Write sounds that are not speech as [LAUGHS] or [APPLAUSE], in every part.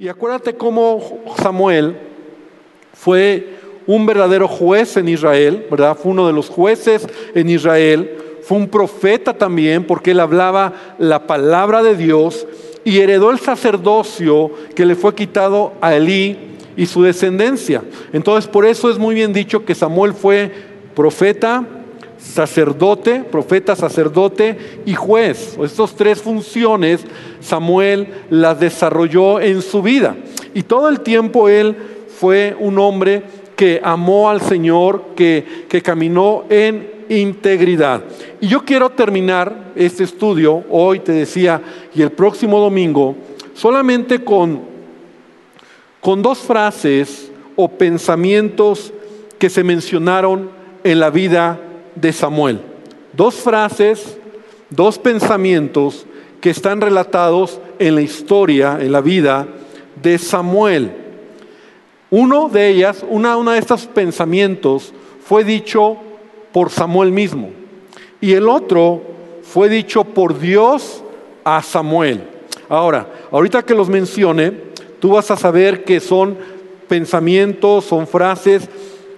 Y acuérdate cómo Samuel fue un verdadero juez en Israel, ¿verdad? Fue uno de los jueces en Israel, fue un profeta también porque él hablaba la palabra de Dios y heredó el sacerdocio que le fue quitado a Elí y su descendencia. Entonces, por eso es muy bien dicho que Samuel fue profeta, sacerdote, profeta, sacerdote y juez. Estas tres funciones Samuel las desarrolló en su vida. Y todo el tiempo él fue un hombre que amó al Señor, que, que caminó en integridad. Y yo quiero terminar este estudio, hoy te decía, y el próximo domingo, solamente con, con dos frases o pensamientos que se mencionaron en la vida de Samuel. Dos frases, dos pensamientos que están relatados en la historia, en la vida de Samuel. Uno de ellas, una, una de estos pensamientos fue dicho por Samuel mismo y el otro fue dicho por Dios a Samuel. Ahora, ahorita que los mencione, tú vas a saber que son pensamientos, son frases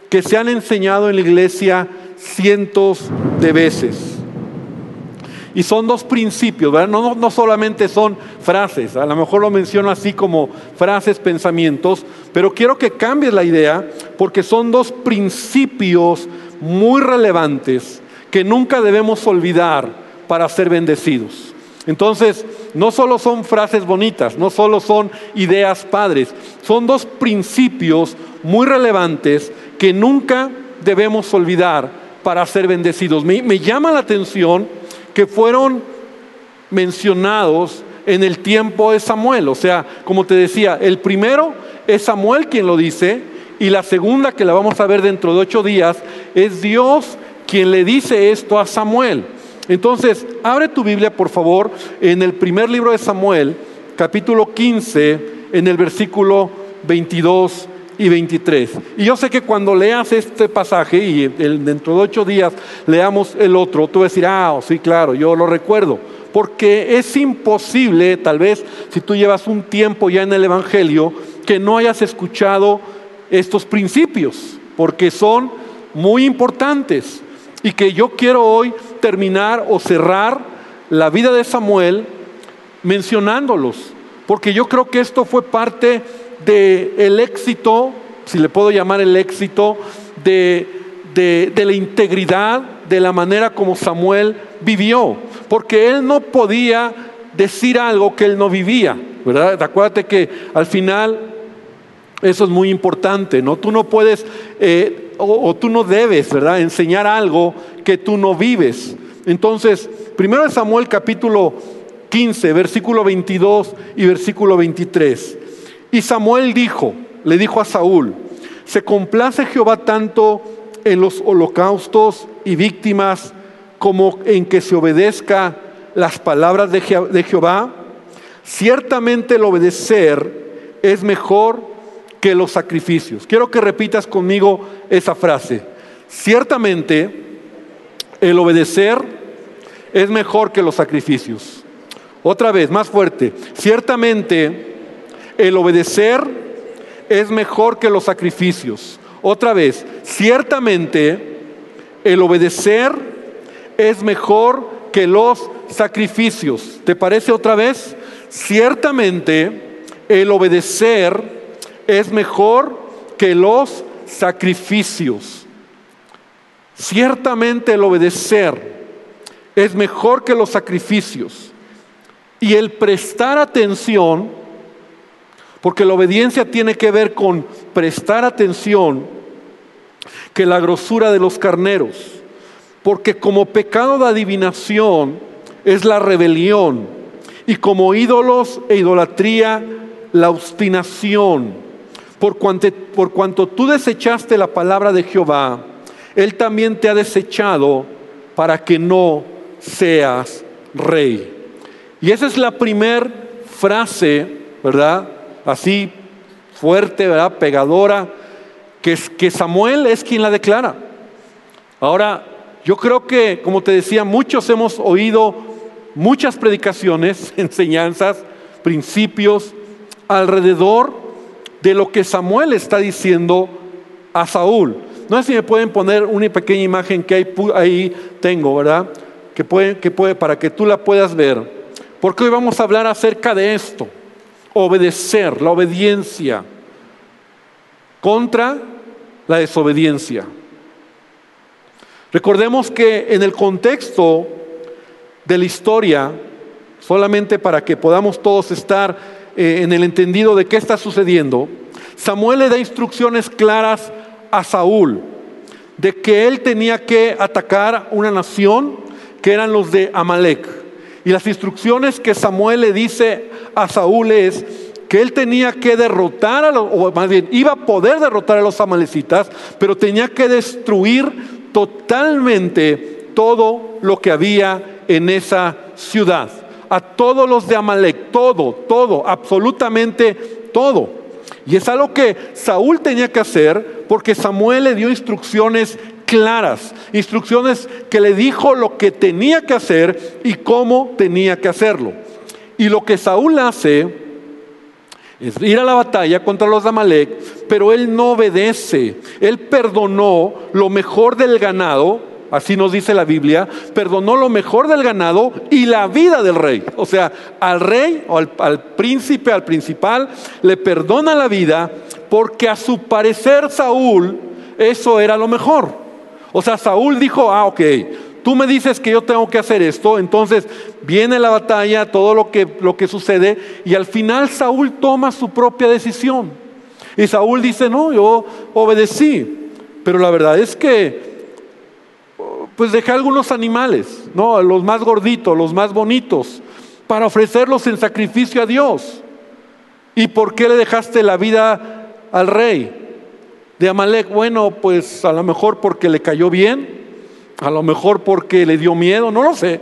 que se han enseñado en la iglesia cientos de veces. Y son dos principios, ¿verdad? No, no, solamente son frases, a lo mejor lo menciono así como frases, pensamientos, pero quiero que cambies la idea porque son dos principios muy relevantes que nunca debemos olvidar para ser bendecidos. Entonces, no solo son frases bonitas, no solo son ideas padres, son dos principios muy relevantes que nunca debemos olvidar para ser bendecidos. Me, llama la atención que fueron mencionados en el tiempo de Samuel. O sea, como te decía, el primero es Samuel quien lo dice y la segunda que la vamos a ver dentro de ocho días es Dios quien le dice esto a Samuel. Entonces, abre tu Biblia por favor en el primer libro de Samuel, capítulo 15, en el versículo 22 y 23. Y yo sé que cuando leas este pasaje y dentro de ocho días leamos el otro, tú vas a decir, ah, sí, claro, yo lo recuerdo. Porque es imposible, tal vez, si tú llevas un tiempo ya en el Evangelio, que no hayas escuchado estos principios, porque son muy importantes. Y que yo quiero hoy terminar o cerrar la vida de Samuel mencionándolos, porque yo creo que esto fue parte del el éxito, si le puedo llamar el éxito, de, de, la integridad, de la manera como Samuel vivió, porque él no podía decir algo que él no vivía, ¿verdad? Acuérdate que al final eso es muy importante, ¿no? Tú no puedes eh, o, o, tú no debes, ¿verdad? Enseñar algo que tú no vives. Entonces, primero de Samuel capítulo 15, versículo 22 y versículo 23. Y Samuel dijo, le dijo a Saúl, se complace Jehová tanto en los holocaustos y víctimas como en que se obedezca las palabras de, Jehová. Ciertamente el obedecer es mejor que los sacrificios. Quiero que repitas conmigo esa frase. Ciertamente el obedecer es mejor que los sacrificios. Otra vez, más fuerte. Ciertamente el obedecer es mejor que los sacrificios. Otra vez, ciertamente el obedecer es mejor que los sacrificios. ¿Te parece otra vez? Ciertamente el obedecer es mejor que los sacrificios. Ciertamente el obedecer es mejor que los sacrificios. Y el prestar atención porque la obediencia tiene que ver con prestar atención que la grosura de los carneros. Porque como pecado de adivinación es la rebelión y como ídolos e idolatría la obstinación. Por cuanto, tú desechaste la palabra de Jehová, Él también te ha desechado para que no seas rey. Y esa es la primera frase, ¿verdad? Así fuerte, ¿verdad? pegadora, que, que Samuel es quien la declara. Ahora, yo creo que, como te decía, muchos hemos oído muchas predicaciones, [LAUGHS] enseñanzas, principios alrededor de lo que Samuel está diciendo a Saúl. No sé si me pueden poner una pequeña imagen que ahí, tengo, ¿verdad? Que puede, que puede, para que tú la puedas ver. Porque hoy vamos a hablar acerca de esto. Obedecer, la obediencia contra la desobediencia. Recordemos que en el contexto de la historia, solamente para que podamos todos estar eh, en el entendido de qué está sucediendo, Samuel le da instrucciones claras a Saúl de que él tenía que atacar una nación que eran los de Amalek. Y las instrucciones que Samuel le dice a Saúl es que él tenía que derrotar, a los, o más bien iba a poder derrotar a los amalecitas, pero tenía que destruir totalmente todo lo que había en esa ciudad. A todos los de Amalek, todo, todo, absolutamente todo. Y es algo que Saúl tenía que hacer porque Samuel le dio instrucciones claras, instrucciones que le dijo lo que tenía que hacer y cómo tenía que hacerlo. Y lo que Saúl hace es ir a la batalla contra los de Amalek, pero él no obedece. Él perdonó lo mejor del ganado, así nos dice la Biblia, perdonó lo mejor del ganado y la vida del rey. O sea, al rey o al, al príncipe, al principal, le perdona la vida porque a su parecer Saúl eso era lo mejor. O sea, Saúl dijo, ah, ok, tú me dices que yo tengo que hacer esto, entonces viene la batalla, todo lo que, lo que sucede, y al final Saúl toma su propia decisión. Y Saúl dice, no, yo obedecí, pero la verdad es que pues dejé algunos animales, ¿no? Los más gorditos, los más bonitos, para ofrecerlos en sacrificio a Dios. ¿Y por qué le dejaste la vida al rey de Amalek? Bueno, pues a lo mejor porque le cayó bien, a lo mejor porque le dio miedo, no lo sé.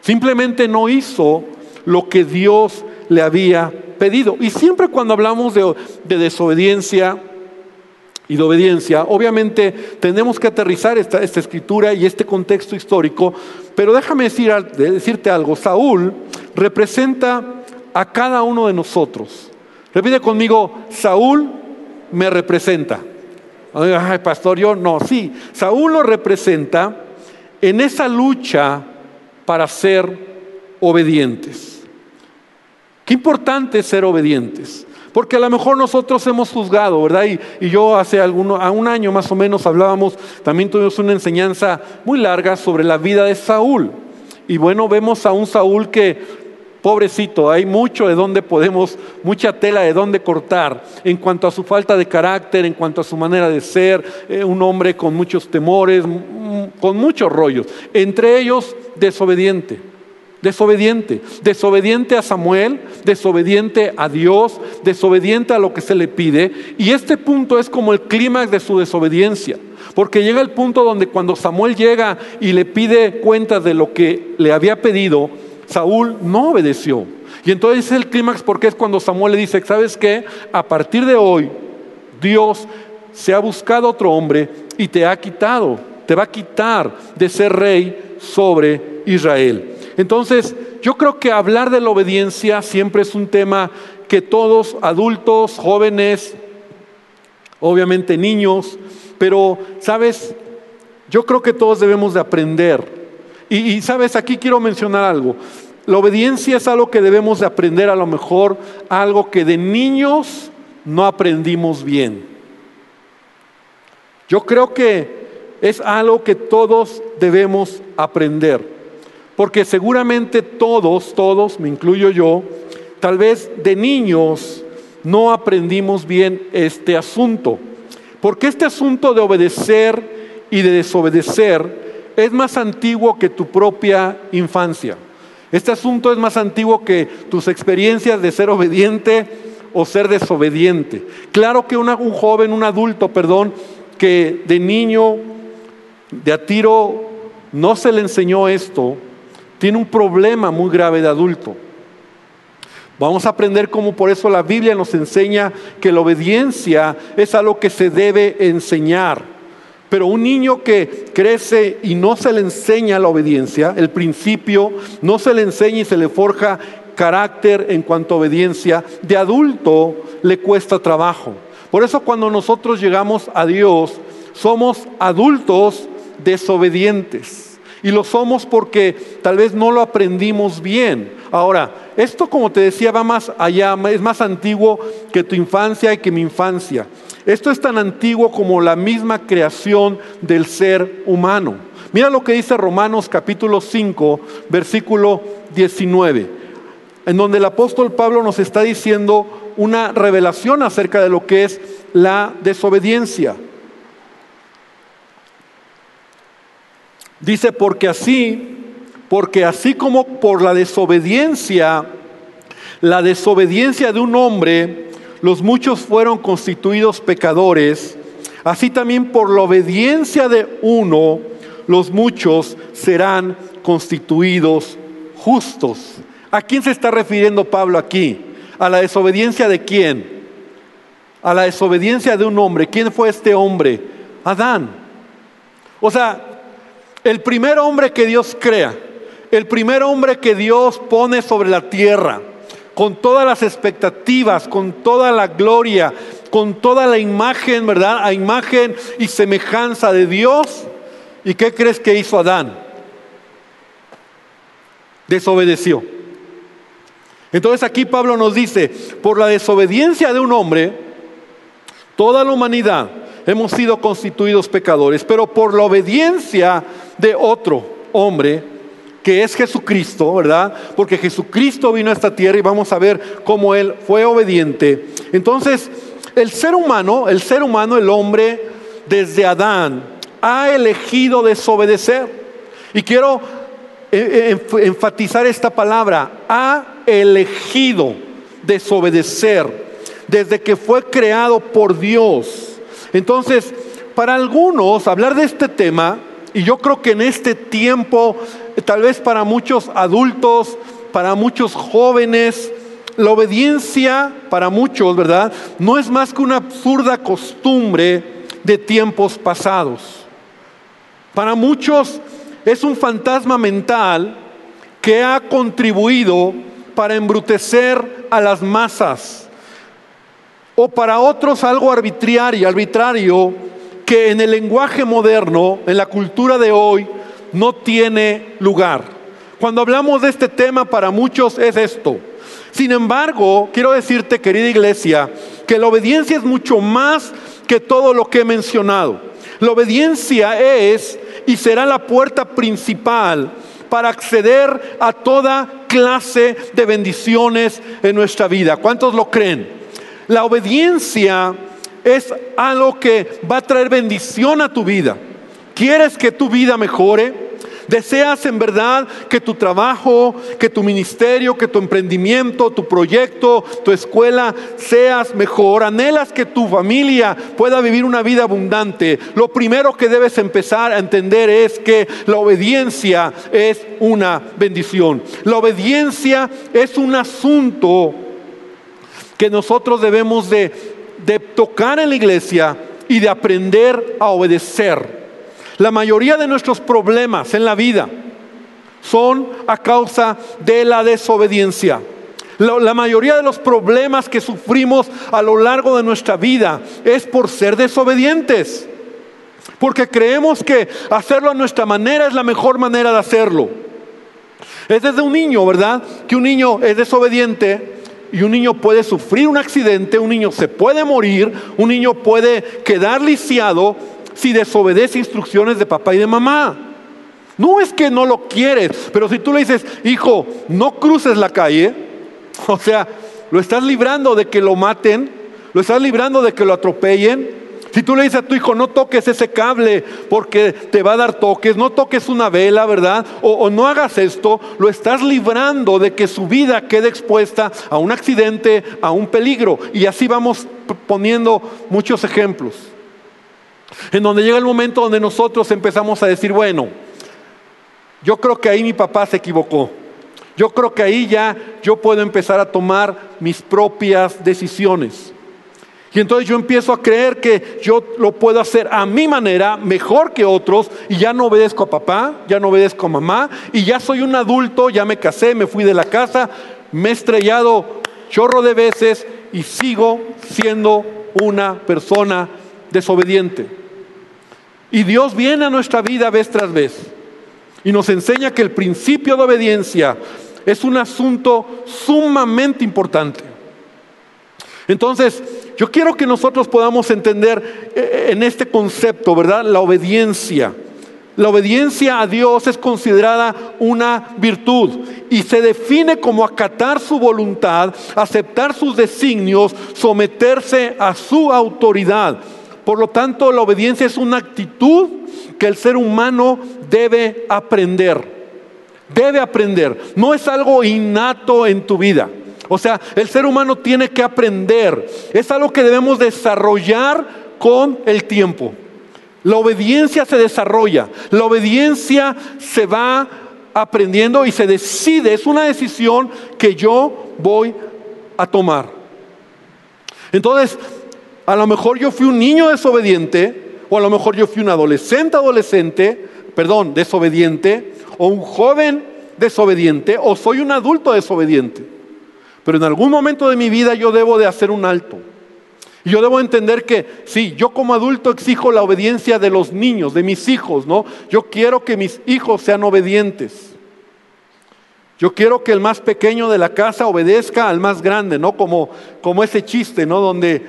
Simplemente no hizo lo que Dios le había pedido. Y siempre cuando hablamos de, desobediencia y de obediencia, obviamente tenemos que aterrizar esta, escritura y este contexto histórico, pero déjame decir, decirte algo, Saúl representa a cada uno de nosotros. Repite conmigo, Saúl me representa. Ay, pastor, yo no, sí, Saúl lo representa en esa lucha para ser obedientes. Qué importante es ser obedientes. Porque a lo mejor nosotros hemos juzgado, ¿verdad? Y, yo hace alguno, a un año más o menos hablábamos, también tuvimos una enseñanza muy larga sobre la vida de Saúl. Y bueno, vemos a un Saúl que Pobrecito, hay mucho de donde podemos, mucha tela de donde cortar en cuanto a su falta de carácter, en cuanto a su manera de ser, eh, un hombre con muchos temores, con muchos rollos, entre ellos desobediente. Desobediente, desobediente a Samuel, desobediente a Dios, desobediente a lo que se le pide. Y este punto es como el clímax de su desobediencia. Porque llega el punto donde cuando Samuel llega y le pide cuentas de lo que le había pedido, Saúl no obedeció. Y entonces es el clímax porque es cuando Samuel le dice, ¿sabes qué? A partir de hoy, Dios se ha buscado otro hombre y te ha quitado, te va a quitar de ser rey sobre Israel. Entonces, yo creo que hablar de la obediencia siempre es un tema que todos, adultos, jóvenes, obviamente niños, pero, ¿sabes? Yo creo que todos debemos de aprender y, sabes, aquí quiero mencionar algo. La obediencia es algo que debemos de aprender a lo mejor, algo que de niños no aprendimos bien. Yo creo que es algo que todos debemos aprender, porque seguramente todos, todos, me incluyo yo, tal vez de niños no aprendimos bien este asunto, porque este asunto de obedecer y de desobedecer es más antiguo que tu propia infancia. Este asunto es más antiguo que tus experiencias de ser obediente o ser desobediente. Claro que un joven, un adulto, perdón, que de niño, de a tiro, no se le enseñó esto, tiene un problema muy grave de adulto. Vamos a aprender cómo por eso la Biblia nos enseña que la obediencia es algo que se debe enseñar. Pero un niño que crece y no se le enseña la obediencia, el principio, no se le enseña y se le forja carácter, en cuanto a obediencia, de adulto le cuesta trabajo. Por eso cuando nosotros llegamos a Dios, somos adultos desobedientes. Y lo somos porque tal vez no lo aprendimos bien. Ahora, esto como te decía va más allá, es más antiguo que tu infancia y que mi infancia. Esto es tan antiguo como la misma creación del ser humano. Mira lo que dice Romanos capítulo 5, versículo 19, en donde el apóstol Pablo nos está diciendo una revelación acerca de lo que es la desobediencia. Dice, porque así, porque así como por la desobediencia, la desobediencia de un hombre, los muchos fueron constituidos pecadores, así también por la obediencia de uno, los muchos serán constituidos justos. ¿A quién se está refiriendo Pablo aquí? ¿A la desobediencia de quién? A la desobediencia de un hombre. ¿Quién fue este hombre? Adán. O sea, el primer hombre que Dios crea, el primer hombre que Dios pone sobre la tierra, con todas las expectativas, con toda la gloria, con toda la imagen, ¿verdad? A imagen y semejanza de Dios. ¿Y qué crees que hizo Adán? Desobedeció. Entonces aquí Pablo nos dice, por la desobediencia de un hombre, toda la humanidad hemos sido constituidos pecadores, pero por la obediencia de otro hombre, que es Jesucristo, ¿verdad? Porque Jesucristo vino a esta tierra y vamos a ver cómo Él fue obediente. Entonces, el ser humano, el ser humano, el hombre, desde Adán, ha elegido desobedecer. Y quiero eh, eh, enfatizar esta palabra, ha elegido desobedecer desde que fue creado por Dios. Entonces, para algunos, hablar de este tema, y yo creo que en este tiempo, tal vez para muchos adultos, para muchos jóvenes, la obediencia para muchos, ¿verdad? No es más que una absurda costumbre de tiempos pasados. Para muchos es un fantasma mental que ha contribuido para embrutecer a las masas. O para otros algo arbitrario, arbitrario que en el lenguaje moderno, en la cultura de hoy, no tiene lugar. Cuando hablamos de este tema para muchos es esto. Sin embargo, quiero decirte, querida iglesia, que la obediencia es mucho más que todo lo que he mencionado. La obediencia es y será la puerta principal para acceder a toda clase de bendiciones en nuestra vida. ¿Cuántos lo creen? La obediencia es algo que va a traer bendición a tu vida. ¿Quieres que tu vida mejore? ¿Deseas en verdad que tu trabajo, que tu ministerio, que tu emprendimiento, tu proyecto, tu escuela seas mejor? ¿Anhelas que tu familia pueda vivir una vida abundante? Lo primero que debes empezar a entender es que la obediencia es una bendición. La obediencia es un asunto que nosotros debemos de de tocar en la iglesia y de aprender a obedecer. La mayoría de nuestros problemas en la vida son a causa de la desobediencia. La, mayoría de los problemas que sufrimos a lo largo de nuestra vida es por ser desobedientes. Porque creemos que hacerlo a nuestra manera es la mejor manera de hacerlo. Es desde un niño, ¿verdad? Que un niño es desobediente y un niño puede sufrir un accidente, un niño se puede morir, un niño puede quedar lisiado si desobedece instrucciones de papá y de mamá. No es que no lo quieres, pero si tú le dices, hijo, no cruces la calle, [LAUGHS] o sea, lo estás librando de que lo maten, lo estás librando de que lo atropellen, si tú le dices a tu hijo, no toques ese cable porque te va a dar toques, no toques una vela, ¿verdad? O, no hagas esto, lo estás librando de que su vida quede expuesta a un accidente, a un peligro. Y así vamos poniendo muchos ejemplos. En donde llega el momento donde nosotros empezamos a decir, bueno, yo creo que ahí mi papá se equivocó. Yo creo que ahí ya yo puedo empezar a tomar mis propias decisiones. Y entonces yo empiezo a creer que yo lo puedo hacer a mi manera, mejor que otros, y ya no obedezco a papá, ya no obedezco a mamá, y ya soy un adulto, ya me casé, me fui de la casa, me he estrellado chorro de veces y sigo siendo una persona desobediente. Y Dios viene a nuestra vida vez tras vez y nos enseña que el principio de obediencia es un asunto sumamente importante. Entonces, yo quiero que nosotros podamos entender eh, en este concepto, ¿verdad? La obediencia. La obediencia a Dios es considerada una virtud y se define como acatar su voluntad, aceptar sus designios, someterse a su autoridad. Por lo tanto, la obediencia es una actitud que el ser humano debe aprender. Debe aprender. No es algo innato en tu vida. O sea, el ser humano tiene que aprender. Es algo que debemos desarrollar con el tiempo. La obediencia se desarrolla, la obediencia se va aprendiendo y se decide, es una decisión que yo voy a tomar. Entonces, a lo mejor yo fui un niño desobediente, o a lo mejor yo fui un adolescente adolescente, perdón, desobediente, o un joven desobediente, o soy un adulto desobediente. Pero en algún momento de mi vida yo debo de hacer un alto. Y yo debo entender que sí, yo como adulto exijo la obediencia de los niños, de mis hijos, ¿no? Yo quiero que mis hijos sean obedientes. Yo quiero que el más pequeño de la casa obedezca al más grande, ¿no? Como, como ese chiste, ¿no? Donde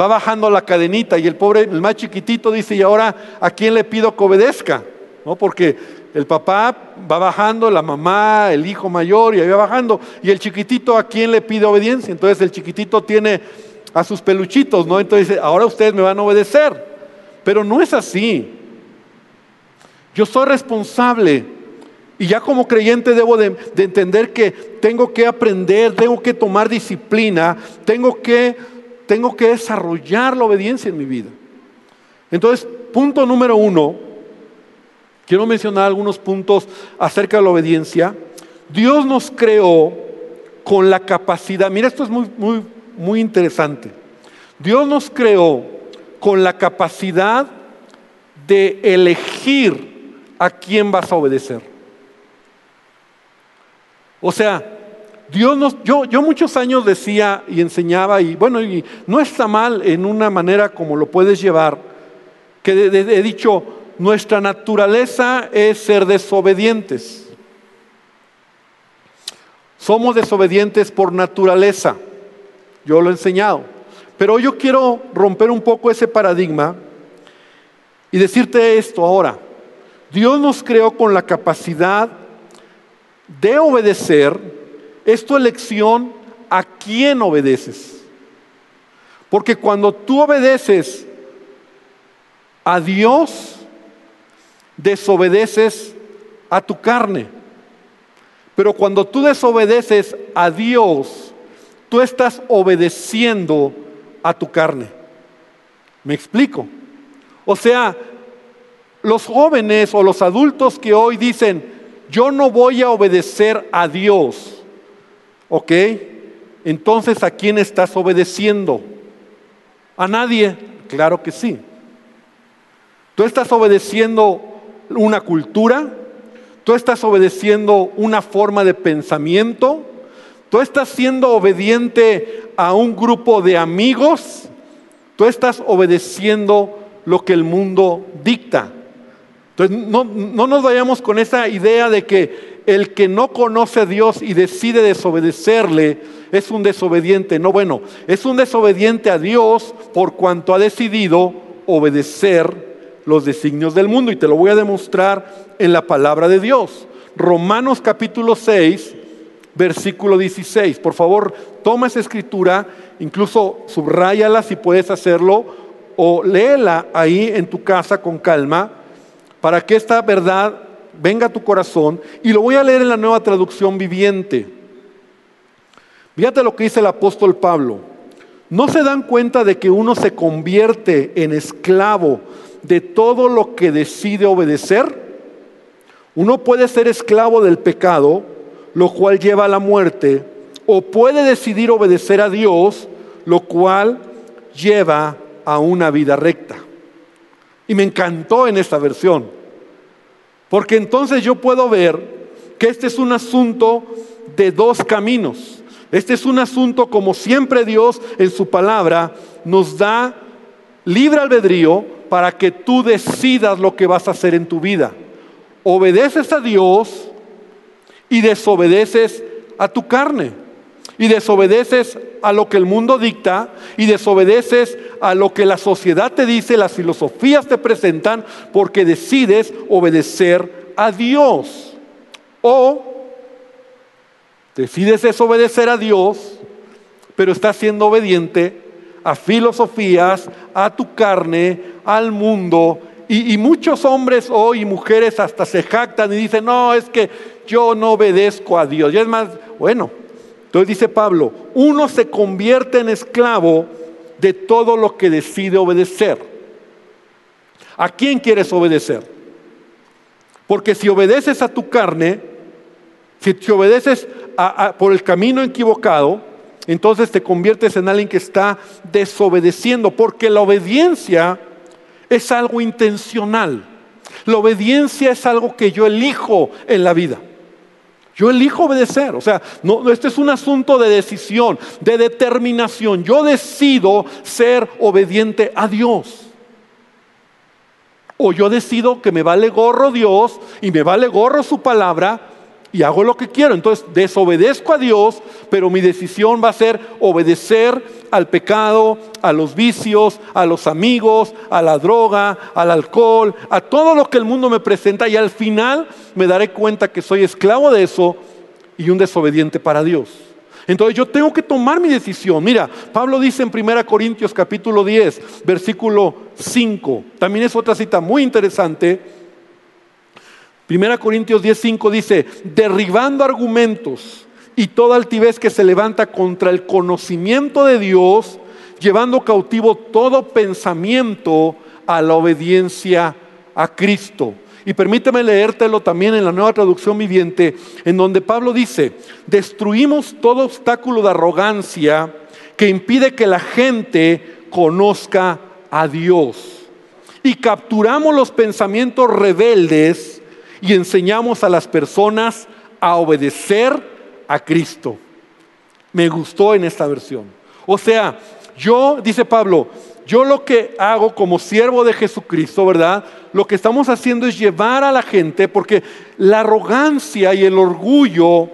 va bajando la cadenita y el pobre, el más chiquitito dice, ¿y ahora a quién le pido que obedezca? ¿No? Porque el papá va bajando, la mamá, el hijo mayor y ahí va bajando. Y el chiquitito, ¿a quién le pide obediencia? Entonces el chiquitito tiene a sus peluchitos, ¿no? Entonces dice, ahora ustedes me van a obedecer. Pero no es así. Yo soy responsable. Y ya como creyente debo de, de entender que tengo que aprender, tengo que tomar disciplina, tengo que, tengo que desarrollar la obediencia en mi vida. Entonces, punto número uno, Quiero mencionar algunos puntos acerca de la obediencia. Dios nos creó con la capacidad, mira esto es muy, muy, muy interesante. Dios nos creó con la capacidad de elegir a quién vas a obedecer. O sea, Dios nos, yo, yo muchos años decía y enseñaba, y bueno, no está mal en una manera como lo puedes llevar, que he dicho, nuestra naturaleza es ser desobedientes. Somos desobedientes por naturaleza. Yo lo he enseñado. Pero yo quiero romper un poco ese paradigma y decirte esto ahora. Dios nos creó con la capacidad de obedecer. Es tu elección a quién obedeces. Porque cuando tú obedeces a Dios, desobedeces a tu carne. Pero cuando tú desobedeces a Dios, tú estás obedeciendo a tu carne. ¿Me explico? O sea, los jóvenes o los adultos que hoy dicen, yo no voy a obedecer a Dios, ¿ok? Entonces, ¿a quién estás obedeciendo? ¿A nadie? Claro que sí. Tú estás obedeciendo una cultura, tú estás obedeciendo una forma de pensamiento, tú estás siendo obediente a un grupo de amigos, tú estás obedeciendo lo que el mundo dicta. Entonces, no, no, nos vayamos con esa idea de que el que no conoce a Dios y decide desobedecerle es un desobediente. No, bueno, es un desobediente a Dios por cuanto ha decidido obedecer los designios del mundo y te lo voy a demostrar en la palabra de Dios. Romanos capítulo 6, versículo 16. Por favor, toma esa escritura, incluso subráyala si puedes hacerlo o léela ahí en tu casa con calma para que esta verdad venga a tu corazón y lo voy a leer en la nueva traducción viviente. Fíjate lo que dice el apóstol Pablo. ¿No se dan cuenta de que uno se convierte en esclavo de todo lo que decide obedecer. Uno puede ser esclavo del pecado, lo cual lleva a la muerte, o puede decidir obedecer a Dios, lo cual lleva a una vida recta. Y me encantó en esta versión, porque entonces yo puedo ver que este es un asunto de dos caminos. Este es un asunto como siempre Dios en su palabra nos da libre albedrío para que tú decidas lo que vas a hacer en tu vida. Obedeces a Dios y desobedeces a tu carne. Y desobedeces a lo que el mundo dicta y desobedeces a lo que la sociedad te dice, las filosofías te presentan, porque decides obedecer a Dios. O decides desobedecer a Dios, pero estás siendo obediente a filosofías, a tu carne, al mundo. Y, muchos hombres hoy mujeres hasta se jactan y dicen, no, es que yo no obedezco a Dios. Y es más, bueno, entonces dice Pablo, uno se convierte en esclavo de todo lo que decide obedecer. ¿A quién quieres obedecer? Porque si obedeces a tu carne, si obedeces por el camino equivocado, entonces te conviertes en alguien que está desobedeciendo, porque la obediencia es algo intencional. La obediencia es algo que yo elijo en la vida. Yo elijo obedecer. O sea, no, este es un asunto de decisión, de determinación. Yo decido ser obediente a Dios. O yo decido que me vale gorro Dios y me vale gorro su palabra y hago lo que quiero. Entonces desobedezco a Dios, pero mi decisión va a ser obedecer al pecado, a los vicios, a los amigos, a la droga, al alcohol, a todo lo que el mundo me presenta y al final me daré cuenta que soy esclavo de eso y un desobediente para Dios. Entonces yo tengo que tomar mi decisión. Mira, Pablo dice en 1 Corintios capítulo 10, versículo 5, también es otra cita muy interesante, Primera Corintios 10:5 dice, derribando argumentos y toda altivez que se levanta contra el conocimiento de Dios, llevando cautivo todo pensamiento a la obediencia a Cristo. Y permíteme leértelo también en la nueva traducción viviente, en donde Pablo dice, destruimos todo obstáculo de arrogancia que impide que la gente conozca a Dios. Y capturamos los pensamientos rebeldes y enseñamos a las personas a obedecer a Cristo. Me gustó en esta versión. O sea, yo, dice Pablo, yo lo que hago como siervo de Jesucristo, ¿verdad? Lo que estamos haciendo es llevar a la gente, porque la arrogancia y el orgullo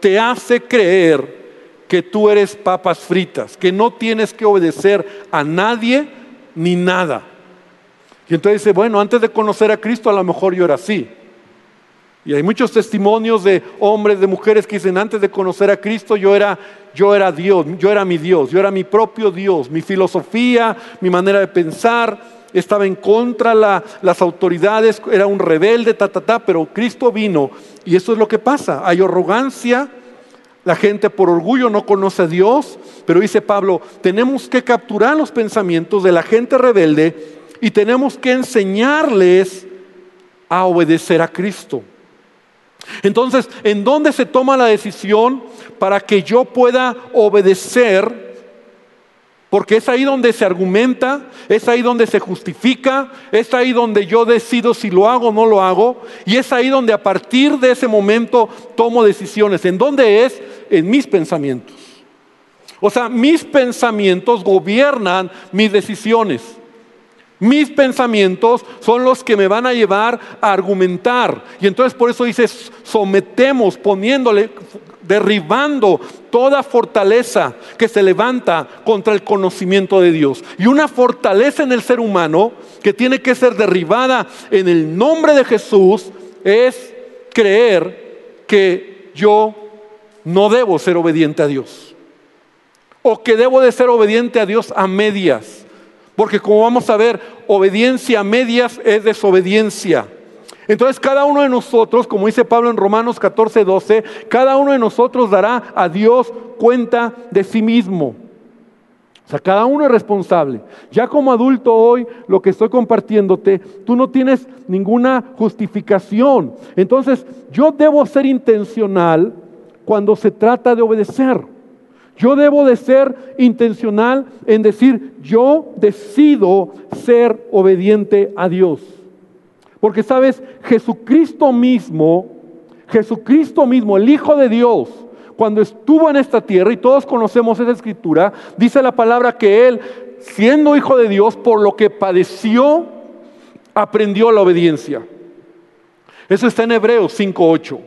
te hace creer que tú eres papas fritas, que no tienes que obedecer a nadie ni nada. Y entonces dice, bueno, antes de conocer a Cristo a lo mejor yo era así. Y hay muchos testimonios de hombres, de mujeres que dicen, antes de conocer a Cristo yo era, yo era Dios, yo era mi Dios, yo era mi propio Dios, mi filosofía, mi manera de pensar, estaba en contra la, las autoridades, era un rebelde, ta, ta, ta, pero Cristo vino y eso es lo que pasa, hay arrogancia, la gente por orgullo no conoce a Dios, pero dice Pablo, tenemos que capturar los pensamientos de la gente rebelde y tenemos que enseñarles a obedecer a Cristo. Entonces, ¿en dónde se toma la decisión para que yo pueda obedecer? Porque es ahí donde se argumenta, es ahí donde se justifica, es ahí donde yo decido si lo hago o no lo hago, y es ahí donde a partir de ese momento tomo decisiones. ¿En dónde es? En mis pensamientos. O sea, mis pensamientos gobiernan mis decisiones. Mis pensamientos son los que me van a llevar a argumentar. Y entonces por eso dice, sometemos, poniéndole, derribando toda fortaleza que se levanta contra el conocimiento de Dios. Y una fortaleza en el ser humano que tiene que ser derribada en el nombre de Jesús es creer que yo no debo ser obediente a Dios. O que debo de ser obediente a Dios a medias porque como vamos a ver, obediencia a medias es desobediencia. Entonces cada uno de nosotros, como dice Pablo en Romanos 14, 12, cada uno de nosotros dará a Dios cuenta de sí mismo. O sea, cada uno es responsable. Ya como adulto hoy, lo que estoy compartiéndote, tú no tienes ninguna justificación. Entonces, yo debo ser intencional cuando se trata de obedecer. Yo debo de ser intencional en decir, yo decido ser obediente a Dios. Porque sabes, Jesucristo mismo, Jesucristo mismo, el Hijo de Dios, cuando estuvo en esta tierra, y todos conocemos esa escritura, dice la palabra que Él, siendo hijo de Dios, por lo que padeció, aprendió la obediencia. Eso está en Hebreos 5.8.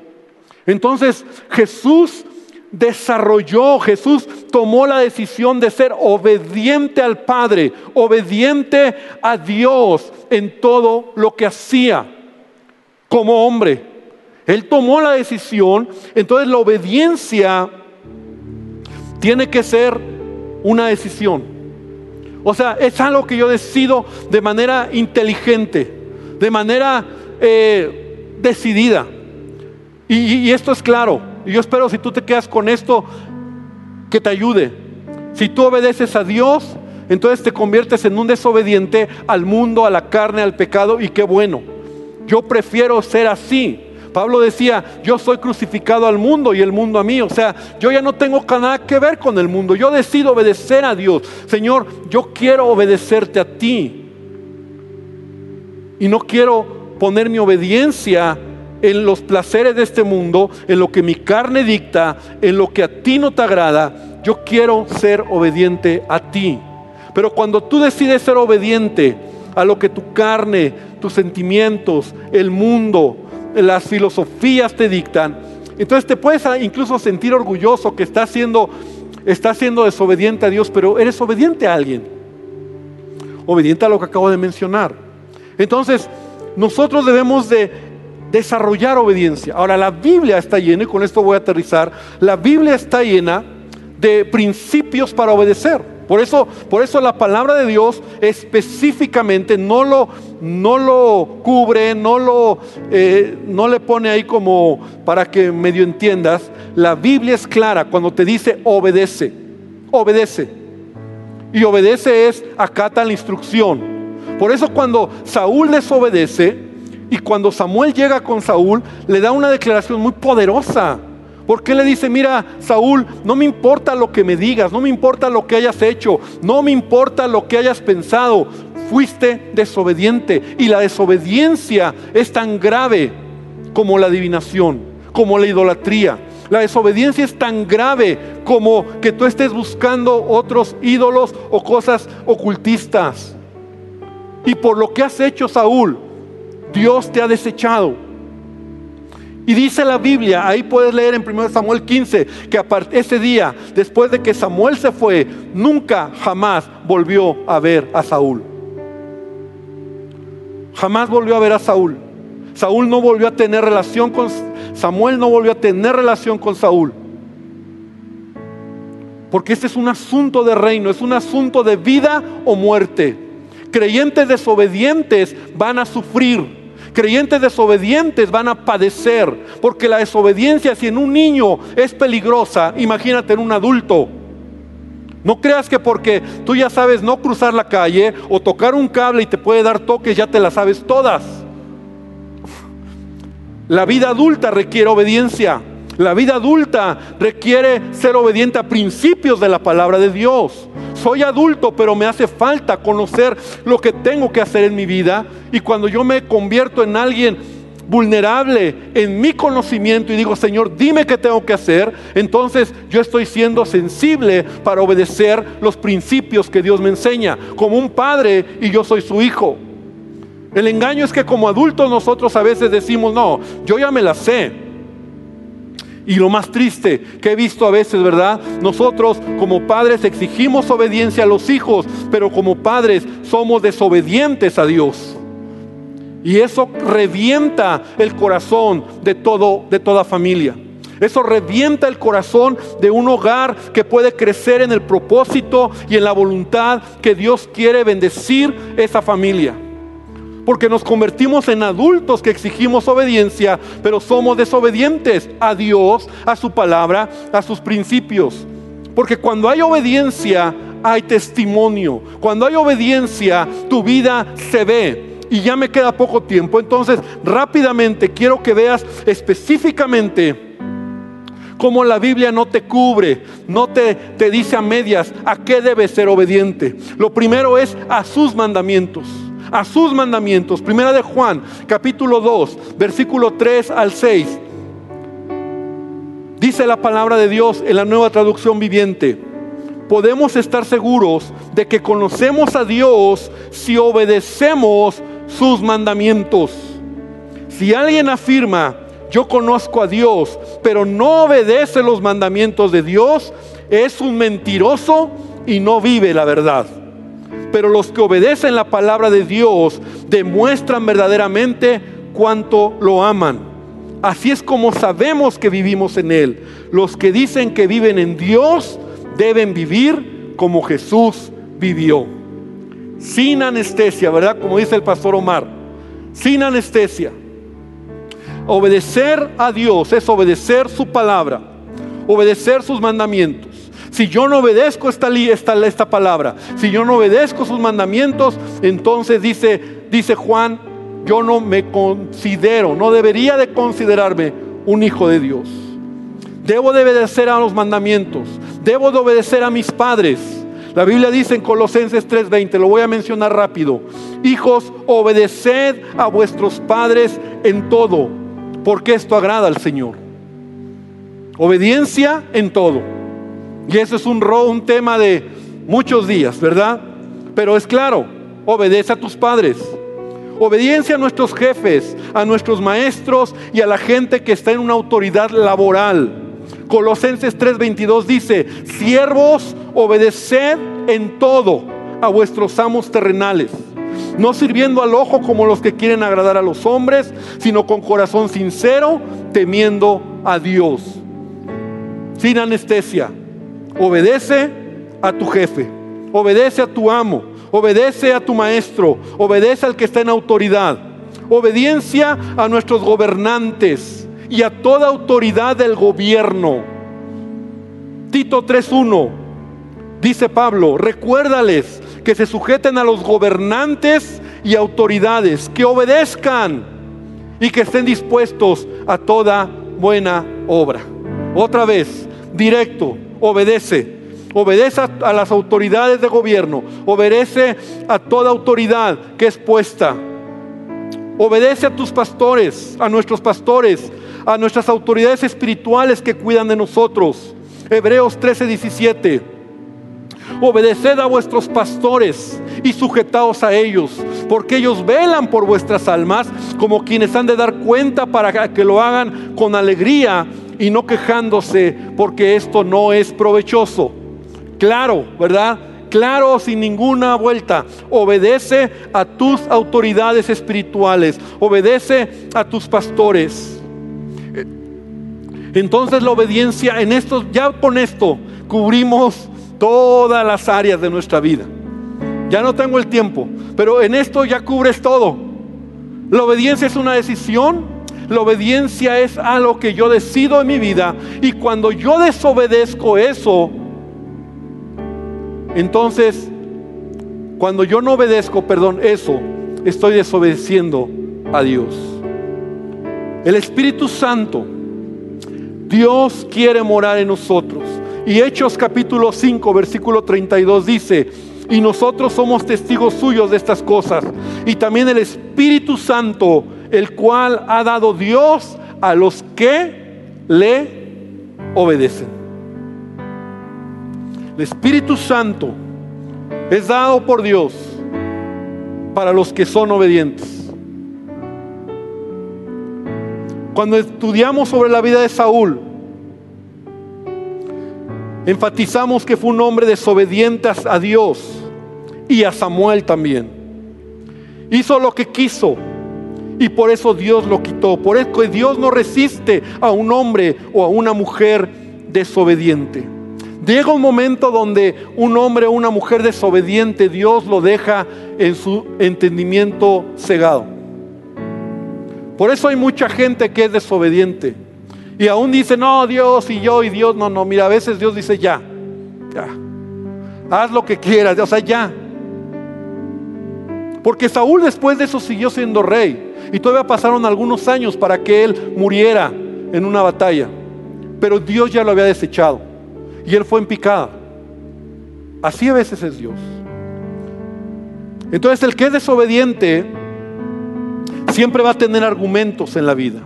Entonces Jesús desarrolló, Jesús tomó la decisión de ser obediente al Padre, obediente a Dios en todo lo que hacía como hombre. Él tomó la decisión, entonces la obediencia tiene que ser una decisión. O sea, es algo que yo decido de manera inteligente, de manera eh, decidida. y esto es claro. Y yo espero si tú te quedas con esto, que te ayude. Si tú obedeces a Dios, entonces te conviertes en un desobediente al mundo, a la carne, al pecado, y qué bueno. Yo prefiero ser así. Pablo decía, yo soy crucificado al mundo y el mundo a mí. O sea, yo ya no tengo nada que ver con el mundo. Yo decido obedecer a Dios. Señor, yo quiero obedecerte a ti. Y no quiero poner mi obediencia en los placeres de este mundo, en lo que mi carne dicta, en lo que a ti no te agrada. Yo quiero ser obediente a ti. Pero cuando tú decides ser obediente a lo que tu carne, tus sentimientos, el mundo, las filosofías te dictan, entonces te puedes incluso sentir orgulloso que estás siendo, estás siendo desobediente a Dios, pero eres obediente a alguien. Obediente a lo que acabo de mencionar. Entonces, nosotros debemos de desarrollar obediencia. Ahora, la Biblia está llena, y con esto voy a aterrizar, la Biblia está llena de principios para obedecer. Por eso, por eso la palabra de Dios específicamente no lo, no lo cubre, no, lo, eh, no le pone ahí como para que medio entiendas. La Biblia es clara cuando te dice obedece, obedece. Y obedece es acata la instrucción. Por eso cuando Saúl desobedece, y cuando Samuel llega con Saúl, le da una declaración muy poderosa. Porque le dice, mira, Saúl, no me importa lo que me digas, no me importa lo que hayas hecho, no me importa lo que hayas pensado, fuiste desobediente. Y la desobediencia es tan grave como la adivinación, como la idolatría. La desobediencia es tan grave como que tú estés buscando otros ídolos o cosas ocultistas. Y por lo que has hecho, Saúl, Dios te ha desechado. Y dice la Biblia, ahí puedes leer en 1 Samuel 15, que ese día, después de que Samuel se fue, nunca, jamás volvió a ver a Saúl. Jamás volvió a ver a Saúl. Saúl no volvió a tener relación con Samuel, no volvió a tener relación con Saúl. Porque este es un asunto de reino, es un asunto de vida o muerte. Creyentes desobedientes van a sufrir Creyentes desobedientes van a padecer, porque la desobediencia si en un niño es peligrosa, imagínate en un adulto. No creas que porque tú ya sabes no cruzar la calle o tocar un cable y te puede dar toques, ya te las sabes todas. La vida adulta requiere obediencia. La vida adulta requiere ser obediente a principios de la palabra de Dios. Soy adulto, pero me hace falta conocer lo que tengo que hacer en mi vida. Y cuando yo me convierto en alguien vulnerable en mi conocimiento y digo, Señor, dime qué tengo que hacer, entonces yo estoy siendo sensible para obedecer los principios que Dios me enseña, como un padre y yo soy su hijo. El engaño es que como adultos nosotros a veces decimos, no, yo ya me la sé. Y lo más triste que he visto a veces, ¿verdad? Nosotros como padres exigimos obediencia a los hijos, pero como padres somos desobedientes a Dios. Y eso revienta el corazón de todo de toda familia. Eso revienta el corazón de un hogar que puede crecer en el propósito y en la voluntad que Dios quiere bendecir esa familia. Porque nos convertimos en adultos que exigimos obediencia, pero somos desobedientes a Dios, a su palabra, a sus principios. Porque cuando hay obediencia, hay testimonio. Cuando hay obediencia, tu vida se ve. Y ya me queda poco tiempo. Entonces, rápidamente quiero que veas específicamente cómo la Biblia no te cubre, no te, te dice a medias a qué debes ser obediente. Lo primero es a sus mandamientos a sus mandamientos. Primera de Juan, capítulo 2, versículo 3 al 6. Dice la palabra de Dios en la nueva traducción viviente. Podemos estar seguros de que conocemos a Dios si obedecemos sus mandamientos. Si alguien afirma, yo conozco a Dios, pero no obedece los mandamientos de Dios, es un mentiroso y no vive la verdad. Pero los que obedecen la palabra de Dios demuestran verdaderamente cuánto lo aman. Así es como sabemos que vivimos en Él. Los que dicen que viven en Dios deben vivir como Jesús vivió. Sin anestesia, ¿verdad? Como dice el pastor Omar. Sin anestesia. Obedecer a Dios es obedecer su palabra, obedecer sus mandamientos. Si yo no obedezco esta, esta, esta palabra, si yo no obedezco sus mandamientos, entonces dice, dice Juan yo no me considero, no debería de considerarme un hijo de Dios. Debo de obedecer a los mandamientos, debo de obedecer a mis padres. La Biblia dice en Colosenses 3:20, lo voy a mencionar rápido. Hijos, obedeced a vuestros padres en todo, porque esto agrada al Señor. Obediencia en todo. Y eso es un, un tema de muchos días, ¿verdad? Pero es claro, obedece a tus padres. Obediencia a nuestros jefes, a nuestros maestros y a la gente que está en una autoridad laboral. Colosenses 3:22 dice, siervos, obedeced en todo a vuestros amos terrenales, no sirviendo al ojo como los que quieren agradar a los hombres, sino con corazón sincero, temiendo a Dios. Sin anestesia, obedece a tu jefe, obedece a tu amo Obedece a tu maestro, obedece al que está en autoridad. Obediencia a nuestros gobernantes y a toda autoridad del gobierno. Tito 3.1 dice Pablo, recuérdales que se sujeten a los gobernantes y autoridades, que obedezcan y que estén dispuestos a toda buena obra. Otra vez, directo, obedece obedece a las autoridades de gobierno, obedece a toda autoridad que es puesta. Obedece a tus pastores, a nuestros pastores, a nuestras autoridades espirituales que cuidan de nosotros. Hebreos 13, 17. Obedeced a vuestros pastores y sujetaos a ellos, porque ellos velan por vuestras almas como quienes han de dar cuenta para que lo hagan con alegría y no quejándose, porque esto no es provechoso. Claro, ¿verdad? Claro, sin ninguna vuelta. Obedece a tus autoridades espirituales. Obedece a tus pastores. Entonces la obediencia en esto, ya con esto, cubrimos todas las áreas de nuestra vida. Ya no tengo el tiempo, pero en esto ya cubres todo. La obediencia es una decisión, la obediencia es algo que yo decido en mi vida y cuando yo desobedezco eso, entonces, cuando yo no obedezco, perdón, eso, estoy desobedeciendo a Dios. El Espíritu Santo, Dios quiere morar en nosotros. Y Hechos capítulo 5, versículo 32 dice, y nosotros somos testigos suyos de estas cosas. Y también el Espíritu Santo, el cual ha dado Dios a los que le obedecen. El Espíritu Santo es dado por Dios para los que son obedientes. Cuando estudiamos sobre la vida de Saúl, enfatizamos que fue un hombre desobediente a Dios y a Samuel también. Hizo lo que quiso y por eso Dios lo quitó. Por eso Dios no resiste a un hombre o a una mujer desobediente. Llega un momento donde un hombre o una mujer desobediente, Dios lo deja en su entendimiento cegado. Por eso hay mucha gente que es desobediente. Y aún dice, no, Dios y yo y Dios, no, no, mira, a veces Dios dice, ya, ya, haz lo que quieras, o sea, ya. Porque Saúl después de eso siguió siendo rey. Y todavía pasaron algunos años para que él muriera en una batalla. Pero Dios ya lo había desechado y él fue en picada. Así a veces es Dios. Entonces el que es desobediente siempre va a tener argumentos en la vida.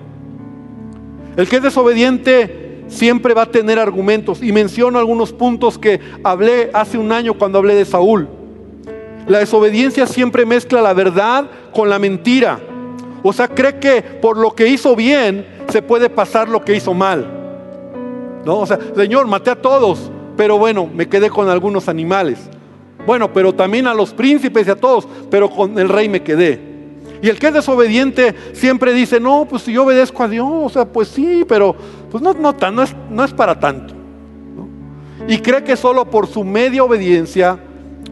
El que es desobediente siempre va a tener argumentos. Y menciono algunos puntos que hablé hace un año cuando hablé de Saúl. La desobediencia siempre mezcla la verdad con la mentira. O sea, cree que por lo que hizo bien se puede pasar lo que hizo mal. ¿No? O sea, Señor, maté a todos, pero bueno, me quedé con algunos animales. Bueno, pero también a los príncipes y a todos, pero con el rey me quedé. Y el que es desobediente siempre dice, no, pues si yo obedezco a Dios, o sea, pues sí, pero pues no, no, no, es, no es para tanto. Y cree que solo por su media obediencia,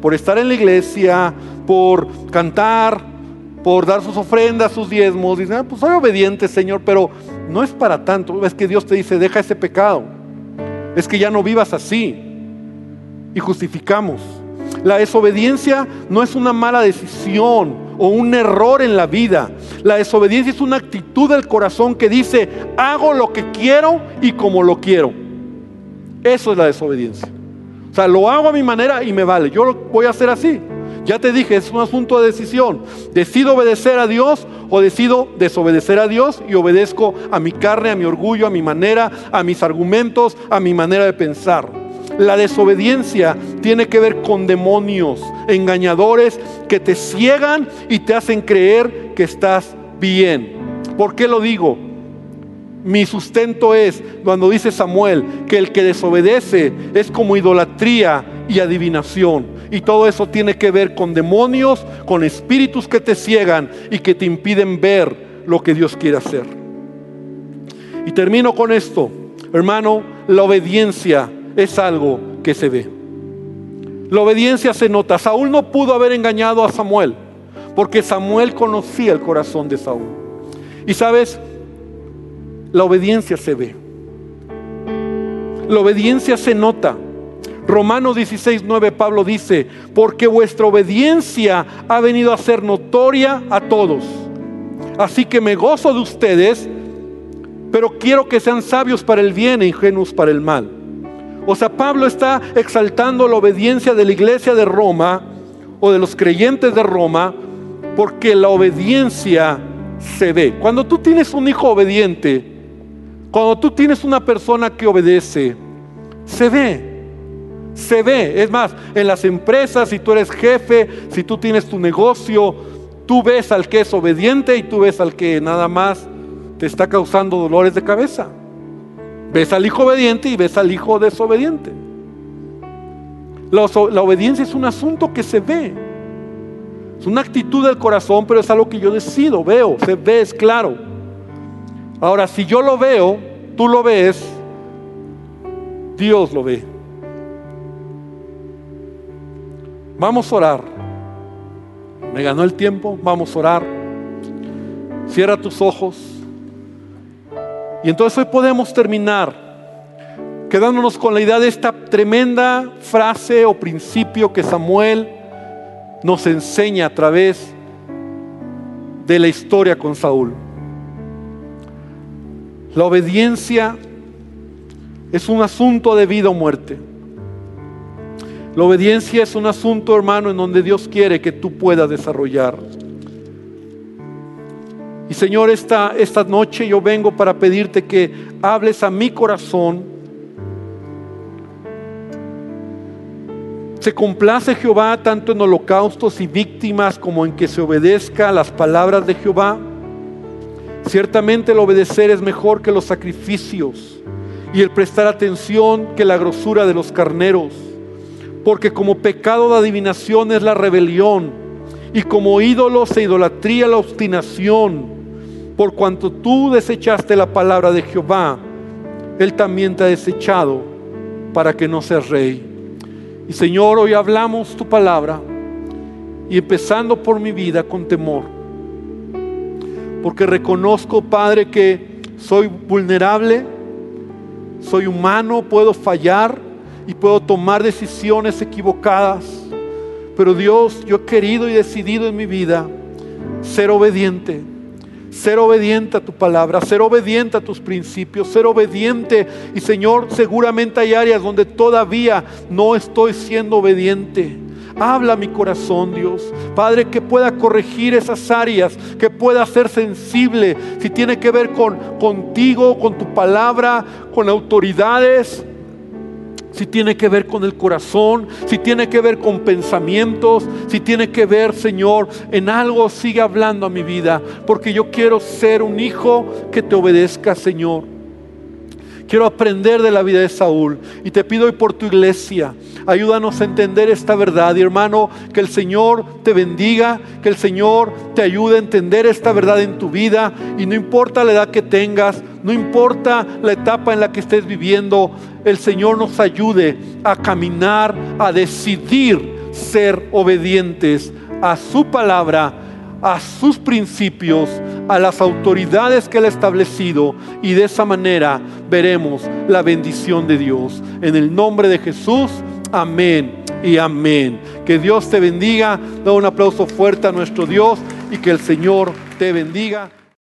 por estar en la iglesia, por cantar, por dar sus ofrendas, sus diezmos, dice, ah, pues soy obediente, Señor, pero no es para tanto. Es que Dios te dice, deja ese pecado. Es que ya no vivas así. Y justificamos. La desobediencia no es una mala decisión o un error en la vida. La desobediencia es una actitud del corazón que dice, hago lo que quiero y como lo quiero. Eso es la desobediencia. O sea, lo hago a mi manera y me vale. Yo lo voy a hacer así. Ya te dije, es un asunto de decisión. Decido obedecer a Dios o decido desobedecer a Dios y obedezco a mi carne, a mi orgullo, a mi manera, a mis argumentos, a mi manera de pensar. La desobediencia tiene que ver con demonios, engañadores que te ciegan y te hacen creer que estás bien. ¿Por qué lo digo? Mi sustento es cuando dice Samuel que el que desobedece es como idolatría y adivinación. Y todo eso tiene que ver con demonios, con espíritus que te ciegan y que te impiden ver lo que Dios quiere hacer. Y termino con esto. Hermano, la obediencia es algo que se ve. La obediencia se nota. Saúl no pudo haber engañado a Samuel, porque Samuel conocía el corazón de Saúl. Y sabes, la obediencia se ve. La obediencia se nota. Romanos 16, 9, Pablo dice, porque vuestra obediencia ha venido a ser notoria a todos. Así que me gozo de ustedes, pero quiero que sean sabios para el bien e ingenuos para el mal. O sea, Pablo está exaltando la obediencia de la iglesia de Roma o de los creyentes de Roma porque la obediencia se ve. Cuando tú tienes un hijo obediente, cuando tú tienes una persona que obedece, se ve. Se ve. Es más, en las empresas, si tú eres jefe, si tú tienes tu negocio, tú ves al que es obediente y tú ves al que nada más te está causando dolores de cabeza. Ves al hijo obediente y ves al hijo desobediente. La, obediencia es un asunto que se ve. Es una actitud del corazón, pero es algo que yo decido, veo, se ve, es claro. Ahora, si yo lo veo, tú lo ves, Dios lo ve. Vamos a orar. Me ganó el tiempo, vamos a orar. Cierra tus ojos. Y entonces hoy podemos terminar quedándonos con la idea de esta tremenda frase o principio que Samuel nos enseña a través de la historia con Saúl. La obediencia es un asunto de vida o muerte. La obediencia es un asunto, hermano, en donde Dios quiere que tú puedas desarrollar. Y Señor, esta, esta noche yo vengo para pedirte que hables a mi corazón. Se complace Jehová tanto en holocaustos y víctimas como en que se obedezca a las palabras de Jehová. Ciertamente el obedecer es mejor que los sacrificios y el prestar atención que la grosura de los carneros. Porque como pecado de adivinación es la rebelión y como ídolos e idolatría la obstinación por cuanto tú desechaste la palabra de Jehová, Él también te ha desechado para que no seas rey. Y Señor, hoy hablamos tu palabra y empezando por mi vida con temor, porque reconozco, Padre, que soy vulnerable, soy humano, puedo fallar y puedo tomar decisiones equivocadas. Pero Dios, yo he querido y decidido en mi vida ser obediente ser obediente a tu palabra, ser obediente a tus principios, ser obediente. Y Señor, seguramente hay áreas donde todavía no estoy siendo obediente. Habla mi corazón, Dios. Padre, que pueda corregir esas áreas, que pueda ser sensible, si tiene que ver con contigo, con tu palabra, con autoridades si tiene que ver con el corazón, si tiene que ver con pensamientos, si tiene que ver, Señor, en algo, sigue hablando a mi vida, porque yo quiero ser un hijo que te obedezca, Señor. Quiero aprender de la vida de Saúl y te pido hoy por tu iglesia, ayúdanos a entender esta verdad. Y hermano, que el Señor te bendiga, que el Señor te ayude a entender esta verdad en tu vida. Y no importa la edad que tengas, no importa la etapa en la que estés viviendo, el Señor nos ayude a caminar, a decidir ser obedientes a su palabra, a sus principios, a las autoridades que Él ha establecido y de esa manera veremos la bendición de Dios. En el nombre de Jesús, amén y amén. Que Dios te bendiga. Da un aplauso fuerte a nuestro Dios y que el Señor te bendiga.